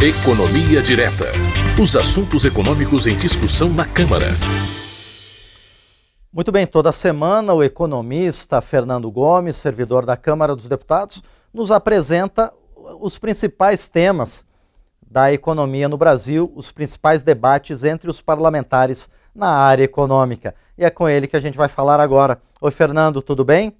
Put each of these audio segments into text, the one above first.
Economia Direta. Os assuntos econômicos em discussão na Câmara. Muito bem, toda semana o economista Fernando Gomes, servidor da Câmara dos Deputados, nos apresenta os principais temas da economia no Brasil, os principais debates entre os parlamentares na área econômica. E é com ele que a gente vai falar agora. Oi, Fernando, tudo bem?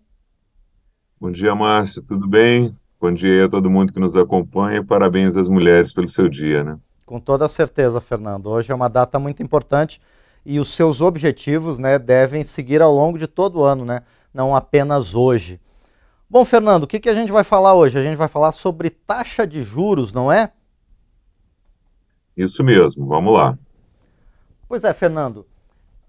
Bom dia, Márcio, tudo bem? Bom dia a todo mundo que nos acompanha. Parabéns às mulheres pelo seu dia, né? Com toda certeza, Fernando. Hoje é uma data muito importante e os seus objetivos, né, devem seguir ao longo de todo o ano, né? Não apenas hoje. Bom, Fernando, o que, que a gente vai falar hoje? A gente vai falar sobre taxa de juros, não é? Isso mesmo, vamos lá. Pois é, Fernando.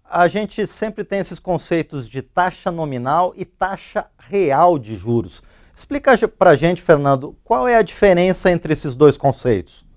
A gente sempre tem esses conceitos de taxa nominal e taxa real de juros. Explica para a gente, Fernando, qual é a diferença entre esses dois conceitos?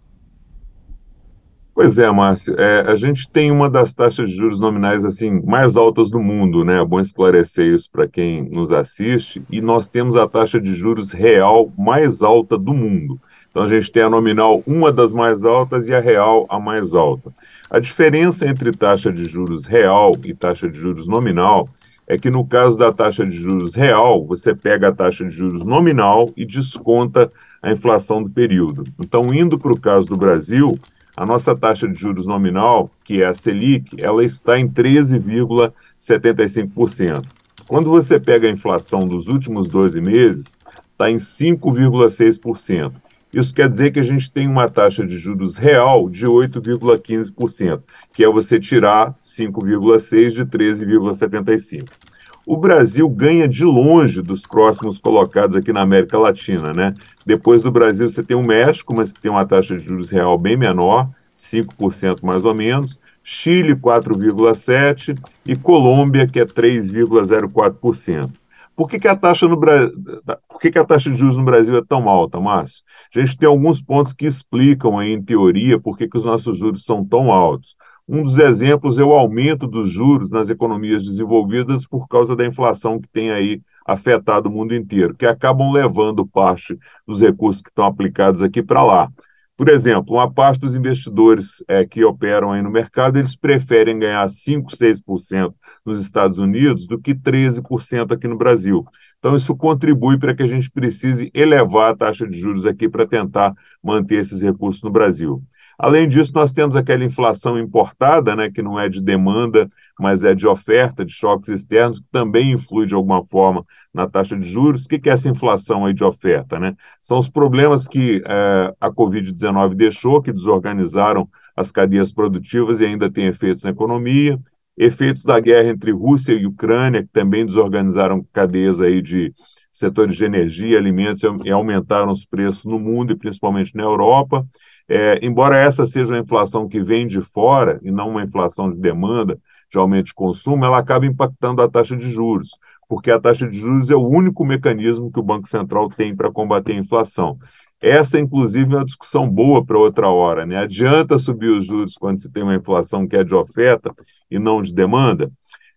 Pois é, Márcio. É, a gente tem uma das taxas de juros nominais assim mais altas do mundo, né? É bom esclarecer isso para quem nos assiste. E nós temos a taxa de juros real mais alta do mundo. Então a gente tem a nominal uma das mais altas e a real a mais alta. A diferença entre taxa de juros real e taxa de juros nominal é que no caso da taxa de juros real, você pega a taxa de juros nominal e desconta a inflação do período. Então, indo para o caso do Brasil, a nossa taxa de juros nominal, que é a Selic, ela está em 13,75%. Quando você pega a inflação dos últimos 12 meses, está em 5,6%. Isso quer dizer que a gente tem uma taxa de juros real de 8,15%, que é você tirar 5,6% de 13,75%. O Brasil ganha de longe dos próximos colocados aqui na América Latina, né? Depois do Brasil, você tem o México, mas que tem uma taxa de juros real bem menor, 5% mais ou menos, Chile 4,7% e Colômbia, que é 3,04%. Por que, que, a taxa no Por que, que, a taxa de juros no Brasil é tão alta, Márcio? A gente tem alguns pontos que explicam aí, em teoria, por que, que os nossos juros são tão altos. Um dos exemplos é o aumento dos juros nas economias desenvolvidas por causa da inflação que tem aí afetado o mundo inteiro, que acabam levando parte dos recursos que estão aplicados aqui para lá. Por exemplo, uma parte dos investidores é, que operam aí no mercado, eles preferem ganhar 5, 6% nos Estados Unidos do que 13% aqui no Brasil. Então, isso contribui para que a gente precise elevar a taxa de juros aqui para tentar manter esses recursos no Brasil. Além disso, nós temos aquela inflação importada, né, que não é de demanda, mas é de oferta, de choques externos, que também influi de alguma forma na taxa de juros. O que é essa inflação aí de oferta? Né? São os problemas que é, a Covid-19 deixou, que desorganizaram as cadeias produtivas e ainda tem efeitos na economia. Efeitos da guerra entre Rússia e Ucrânia, que também desorganizaram cadeias aí de setores de energia, alimentos e aumentaram os preços no mundo e principalmente na Europa. É, embora essa seja uma inflação que vem de fora e não uma inflação de demanda, de aumento de consumo, ela acaba impactando a taxa de juros, porque a taxa de juros é o único mecanismo que o Banco Central tem para combater a inflação. Essa, inclusive, é uma discussão boa para outra hora. Né? Adianta subir os juros quando se tem uma inflação que é de oferta e não de demanda?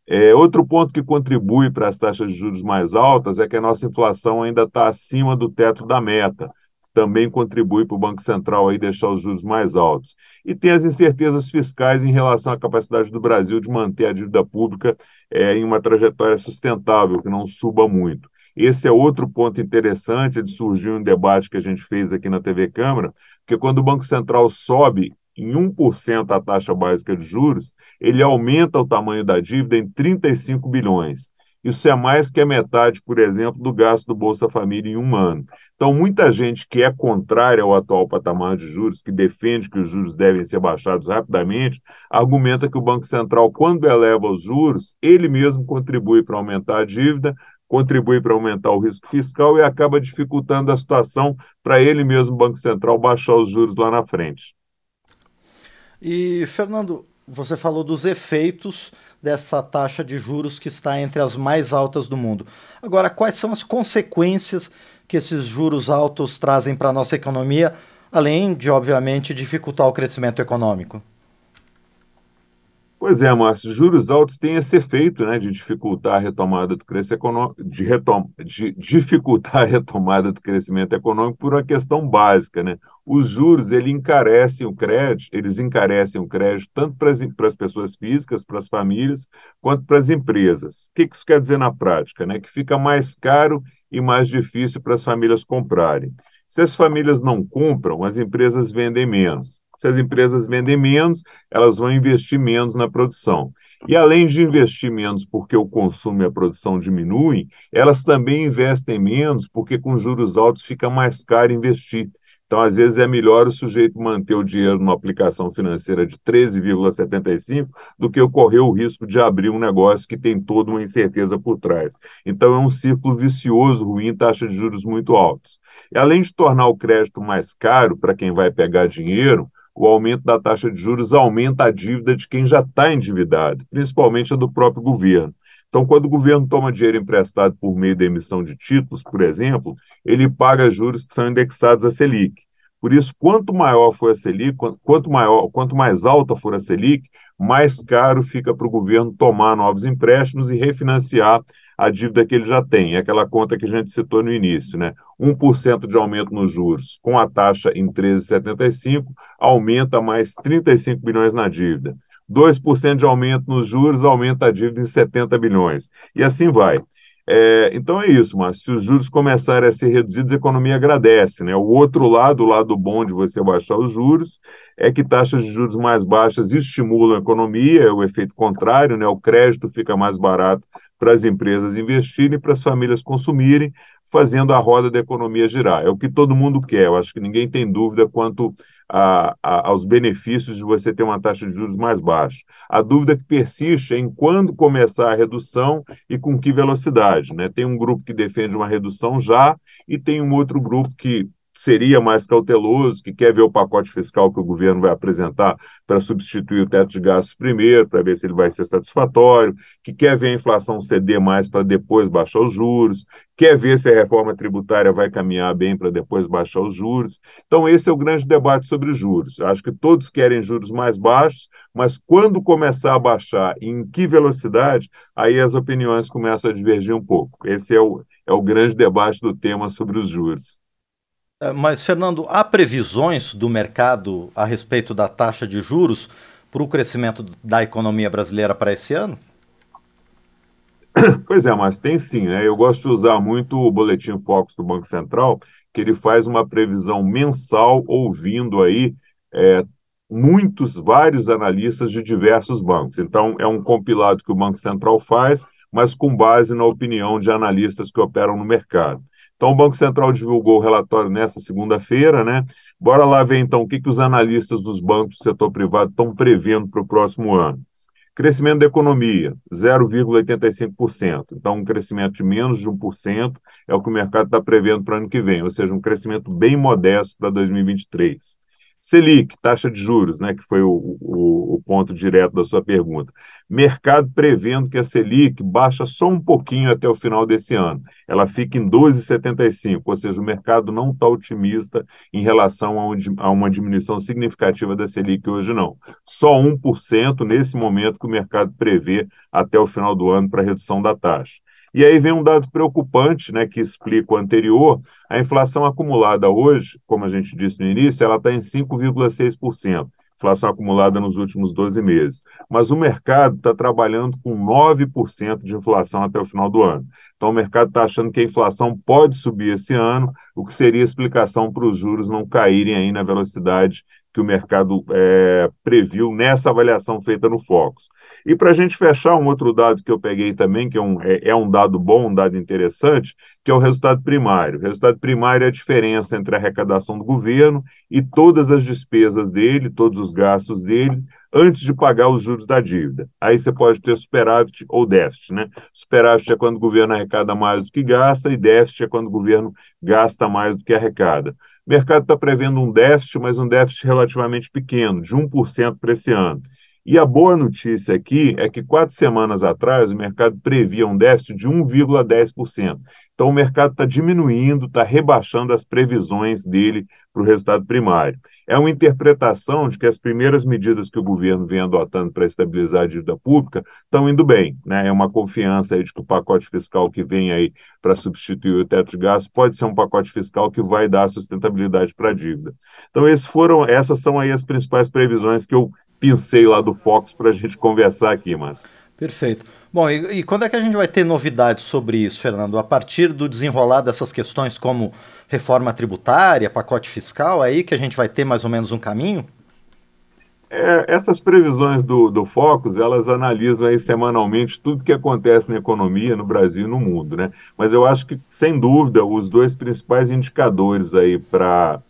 É, outro ponto que contribui para as taxas de juros mais altas é que a nossa inflação ainda está acima do teto da meta também contribui para o Banco Central aí deixar os juros mais altos. E tem as incertezas fiscais em relação à capacidade do Brasil de manter a dívida pública é, em uma trajetória sustentável, que não suba muito. Esse é outro ponto interessante de surgir um debate que a gente fez aqui na TV Câmara, porque quando o Banco Central sobe em 1% a taxa básica de juros, ele aumenta o tamanho da dívida em 35 bilhões. Isso é mais que a metade, por exemplo, do gasto do Bolsa Família em um ano. Então, muita gente que é contrária ao atual patamar de juros, que defende que os juros devem ser baixados rapidamente, argumenta que o Banco Central, quando eleva os juros, ele mesmo contribui para aumentar a dívida, contribui para aumentar o risco fiscal e acaba dificultando a situação para ele mesmo, Banco Central, baixar os juros lá na frente. E, Fernando, você falou dos efeitos dessa taxa de juros que está entre as mais altas do mundo. Agora, quais são as consequências que esses juros altos trazem para a nossa economia, além de, obviamente, dificultar o crescimento econômico? Pois é, Márcio, juros altos têm esse efeito né, de dificultar a retomada do crescimento econômico, de, retom de dificultar a retomada do crescimento econômico por uma questão básica. Né? Os juros ele encarecem o crédito, eles encarecem o crédito tanto para as pessoas físicas, para as famílias, quanto para as empresas. O que isso quer dizer na prática? Né? Que fica mais caro e mais difícil para as famílias comprarem. Se as famílias não compram, as empresas vendem menos. Se as empresas vendem menos, elas vão investir menos na produção. E além de investir menos porque o consumo e a produção diminuem, elas também investem menos porque com juros altos fica mais caro investir. Então, às vezes, é melhor o sujeito manter o dinheiro numa aplicação financeira de 13,75 do que correr o risco de abrir um negócio que tem toda uma incerteza por trás. Então, é um círculo vicioso, ruim, taxa de juros muito altos. E além de tornar o crédito mais caro para quem vai pegar dinheiro, o aumento da taxa de juros aumenta a dívida de quem já está endividado, principalmente a do próprio governo. Então, quando o governo toma dinheiro emprestado por meio da emissão de títulos, por exemplo, ele paga juros que são indexados à Selic. Por isso, quanto maior for a Selic, quanto, maior, quanto mais alta for a Selic, mais caro fica para o governo tomar novos empréstimos e refinanciar a dívida que ele já tem. É aquela conta que a gente citou no início, né? 1% de aumento nos juros com a taxa em 13,75 aumenta mais 35 bilhões na dívida. 2% de aumento nos juros aumenta a dívida em 70 bilhões. E assim vai. É, então é isso, mas se os juros começarem a ser reduzidos, a economia agradece. Né? O outro lado, o lado bom de você baixar os juros, é que taxas de juros mais baixas estimulam a economia, é o efeito contrário, né? o crédito fica mais barato para as empresas investirem, para as famílias consumirem, fazendo a roda da economia girar. É o que todo mundo quer, eu acho que ninguém tem dúvida quanto a, a, aos benefícios de você ter uma taxa de juros mais baixa. A dúvida que persiste é em quando começar a redução e com que velocidade. Né? Tem um grupo que defende uma redução já e tem um outro grupo que seria mais cauteloso, que quer ver o pacote fiscal que o governo vai apresentar para substituir o teto de gastos primeiro, para ver se ele vai ser satisfatório, que quer ver a inflação ceder mais para depois baixar os juros, quer ver se a reforma tributária vai caminhar bem para depois baixar os juros. Então, esse é o grande debate sobre os juros. Acho que todos querem juros mais baixos, mas quando começar a baixar e em que velocidade, aí as opiniões começam a divergir um pouco. Esse é o, é o grande debate do tema sobre os juros. É, mas, Fernando, há previsões do mercado a respeito da taxa de juros para o crescimento da economia brasileira para esse ano? Pois é, mas tem sim, né? Eu gosto de usar muito o boletim Focus do Banco Central, que ele faz uma previsão mensal, ouvindo aí é, muitos, vários analistas de diversos bancos. Então, é um compilado que o Banco Central faz, mas com base na opinião de analistas que operam no mercado. Então, o Banco Central divulgou o relatório nessa segunda-feira, né? Bora lá ver, então, o que, que os analistas dos bancos do setor privado estão prevendo para o próximo ano. Crescimento da economia, 0,85%. Então, um crescimento de menos de 1% é o que o mercado está prevendo para o ano que vem, ou seja, um crescimento bem modesto para 2023. Selic, taxa de juros, né, que foi o, o, o, ponto direto da sua pergunta. Mercado prevendo que a Selic baixa só um pouquinho até o final desse ano. Ela fica em 12,75, ou seja, o mercado não está otimista em relação a, um, a, uma diminuição significativa da Selic hoje, não. Só 1% nesse momento que o mercado prevê até o final do ano para redução da taxa. E aí vem um dado preocupante, né, que explica o anterior. A inflação acumulada hoje, como a gente disse no início, ela está em 5,6%. Inflação acumulada nos últimos 12 meses. Mas o mercado está trabalhando com 9% de inflação até o final do ano. Então, o mercado está achando que a inflação pode subir esse ano, o que seria explicação para os juros não caírem aí na velocidade que o mercado é, previu nessa avaliação feita no Focus. E para a gente fechar, um outro dado que eu peguei também, que é um, é, é um dado bom, um dado interessante, que é o resultado primário. O resultado primário é a diferença entre a arrecadação do governo e todas as despesas dele, todos os gastos dele, antes de pagar os juros da dívida. Aí você pode ter superávit ou déficit, né? Superávit é quando o governo arrecada mais do que gasta e déficit é quando o governo gasta mais do que arrecada. O mercado está prevendo um déficit, mas um déficit relativamente pequeno, de 1% para esse ano. E a boa notícia aqui é que quatro semanas atrás o mercado previa um déficit de 1,10%. Então o mercado está diminuindo, está rebaixando as previsões dele para o resultado primário. É uma interpretação de que as primeiras medidas que o governo vem adotando para estabilizar a dívida pública estão indo bem. Né? É uma confiança de que o pacote fiscal que vem aí para substituir o teto de gastos pode ser um pacote fiscal que vai dar sustentabilidade para a dívida. Então, esses foram, essas são aí as principais previsões que eu pincei lá do Fox para a gente conversar aqui, mas. Perfeito. Bom, e, e, quando é que a gente vai ter novidades sobre isso, Fernando? A partir do desenrolar dessas questões como reforma tributária, pacote fiscal, é aí que a gente vai ter mais ou menos um caminho? É, essas previsões do, do Focus, elas analisam aí semanalmente tudo que acontece na economia no Brasil e no mundo, né? Mas eu acho que, sem dúvida, os dois principais indicadores aí para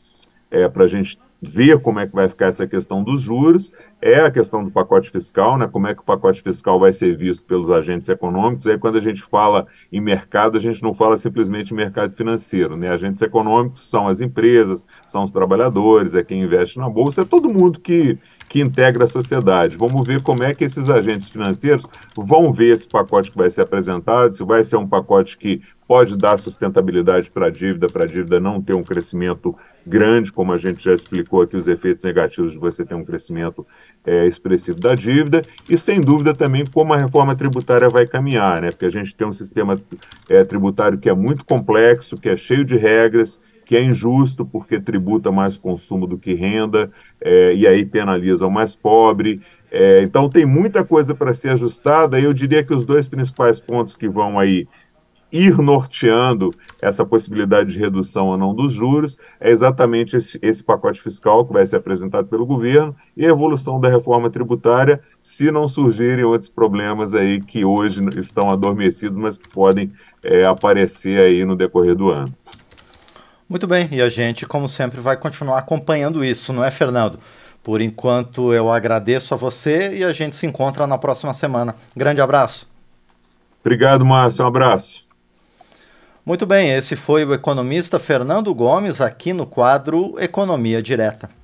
é, a gente ver como é que vai ficar essa questão dos juros, é a questão do pacote fiscal, né? Como é que o pacote fiscal vai ser visto pelos agentes econômicos. Aí quando a gente fala em mercado, a gente não fala simplesmente em mercado financeiro, né? Agentes econômicos são as empresas, são os trabalhadores, é quem investe na bolsa, é todo mundo que, que integra a sociedade. Vamos ver como é que esses agentes financeiros vão ver esse pacote que vai ser apresentado, se vai ser um pacote que pode dar sustentabilidade para a dívida, para a dívida não ter um crescimento grande, como a gente já explicou aqui, os efeitos negativos de você ter um crescimento é, expressivo da dívida, e sem dúvida também como a reforma tributária vai caminhar, né? porque a gente tem um sistema é, tributário que é muito complexo, que é cheio de regras, que é injusto porque tributa mais consumo do que renda, é, e aí penaliza o mais pobre. É, então tem muita coisa para ser ajustada, eu diria que os dois principais pontos que vão aí ir norteando essa possibilidade de redução ou não dos juros é exatamente esse, esse, pacote fiscal que vai ser apresentado pelo governo e a evolução da reforma tributária, se não surgirem outros problemas aí que hoje estão adormecidos, mas que podem é, aparecer aí no decorrer do ano. Muito bem, e a gente, como sempre, vai continuar acompanhando isso, não é, Fernando? Por enquanto, eu agradeço a você e a gente se encontra na próxima semana. Grande abraço. Obrigado, Márcio. Um abraço. Muito bem, esse foi o economista Fernando Gomes aqui no quadro Economia Direta.